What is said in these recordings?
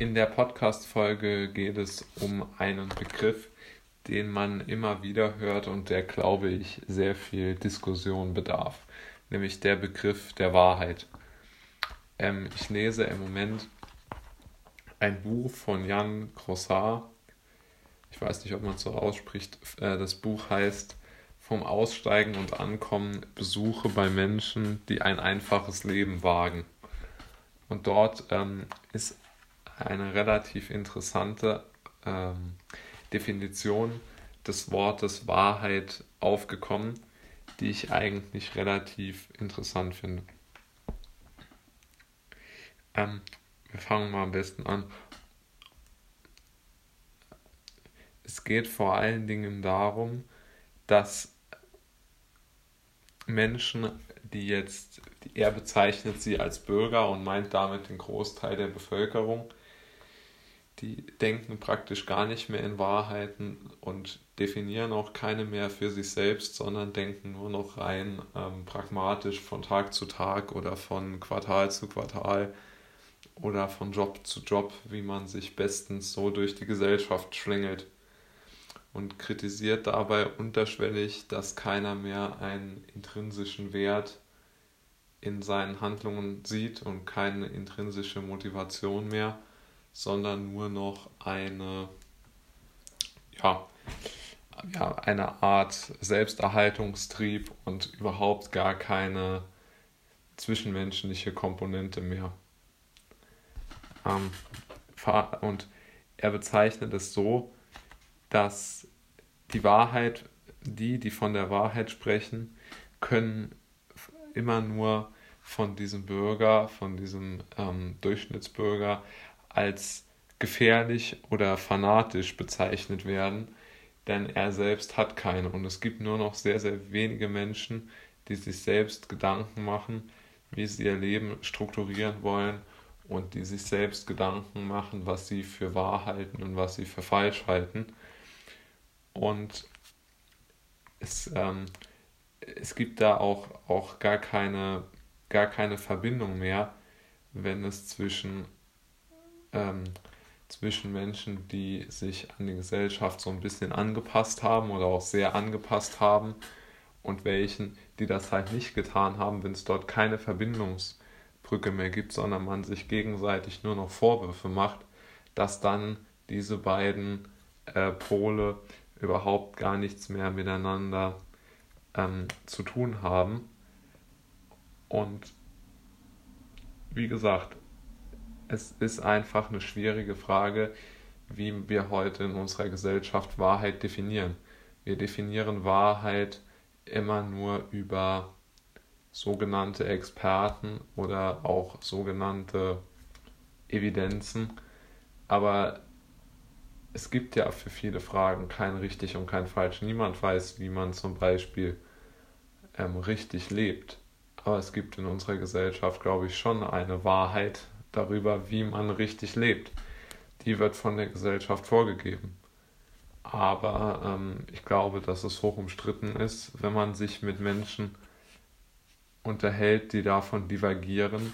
In der Podcast-Folge geht es um einen Begriff, den man immer wieder hört und der, glaube ich, sehr viel Diskussion bedarf, nämlich der Begriff der Wahrheit. Ähm, ich lese im Moment ein Buch von Jan Grossard. Ich weiß nicht, ob man es so ausspricht. Äh, das Buch heißt Vom Aussteigen und Ankommen Besuche bei Menschen, die ein einfaches Leben wagen. Und dort ähm, ist eine relativ interessante ähm, Definition des Wortes Wahrheit aufgekommen, die ich eigentlich relativ interessant finde. Ähm, wir fangen mal am besten an. Es geht vor allen Dingen darum, dass Menschen, die jetzt, er bezeichnet sie als Bürger und meint damit den Großteil der Bevölkerung, die denken praktisch gar nicht mehr in Wahrheiten und definieren auch keine mehr für sich selbst, sondern denken nur noch rein ähm, pragmatisch von Tag zu Tag oder von Quartal zu Quartal oder von Job zu Job, wie man sich bestens so durch die Gesellschaft schlängelt und kritisiert dabei unterschwellig, dass keiner mehr einen intrinsischen Wert in seinen Handlungen sieht und keine intrinsische Motivation mehr sondern nur noch eine, ja, ja, eine Art Selbsterhaltungstrieb und überhaupt gar keine zwischenmenschliche Komponente mehr. Ähm, und er bezeichnet es so, dass die Wahrheit, die, die von der Wahrheit sprechen, können immer nur von diesem Bürger, von diesem ähm, Durchschnittsbürger als gefährlich oder fanatisch bezeichnet werden, denn er selbst hat keine. Und es gibt nur noch sehr, sehr wenige Menschen, die sich selbst Gedanken machen, wie sie ihr Leben strukturieren wollen und die sich selbst Gedanken machen, was sie für wahr halten und was sie für falsch halten. Und es, ähm, es gibt da auch, auch gar, keine, gar keine Verbindung mehr, wenn es zwischen ähm, zwischen Menschen, die sich an die Gesellschaft so ein bisschen angepasst haben oder auch sehr angepasst haben und welchen, die das halt nicht getan haben, wenn es dort keine Verbindungsbrücke mehr gibt, sondern man sich gegenseitig nur noch Vorwürfe macht, dass dann diese beiden äh, Pole überhaupt gar nichts mehr miteinander ähm, zu tun haben. Und wie gesagt, es ist einfach eine schwierige Frage, wie wir heute in unserer Gesellschaft Wahrheit definieren. Wir definieren Wahrheit immer nur über sogenannte Experten oder auch sogenannte Evidenzen, aber es gibt ja für viele Fragen kein richtig und kein falsch. Niemand weiß, wie man zum Beispiel ähm, richtig lebt. Aber es gibt in unserer Gesellschaft, glaube ich, schon eine Wahrheit, darüber, wie man richtig lebt. Die wird von der Gesellschaft vorgegeben. Aber ähm, ich glaube, dass es hoch umstritten ist, wenn man sich mit Menschen unterhält, die davon divergieren,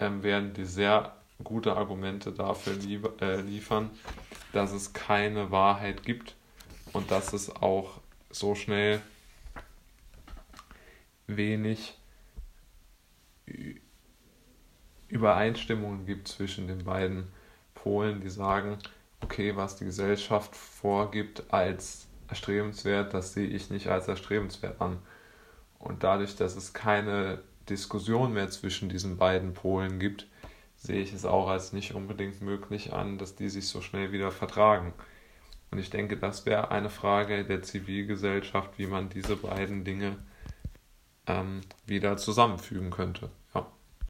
ähm, werden die sehr gute Argumente dafür lieb äh, liefern, dass es keine Wahrheit gibt und dass es auch so schnell wenig Übereinstimmungen gibt zwischen den beiden Polen, die sagen, okay, was die Gesellschaft vorgibt als erstrebenswert, das sehe ich nicht als erstrebenswert an. Und dadurch, dass es keine Diskussion mehr zwischen diesen beiden Polen gibt, sehe ich es auch als nicht unbedingt möglich an, dass die sich so schnell wieder vertragen. Und ich denke, das wäre eine Frage der Zivilgesellschaft, wie man diese beiden Dinge ähm, wieder zusammenfügen könnte.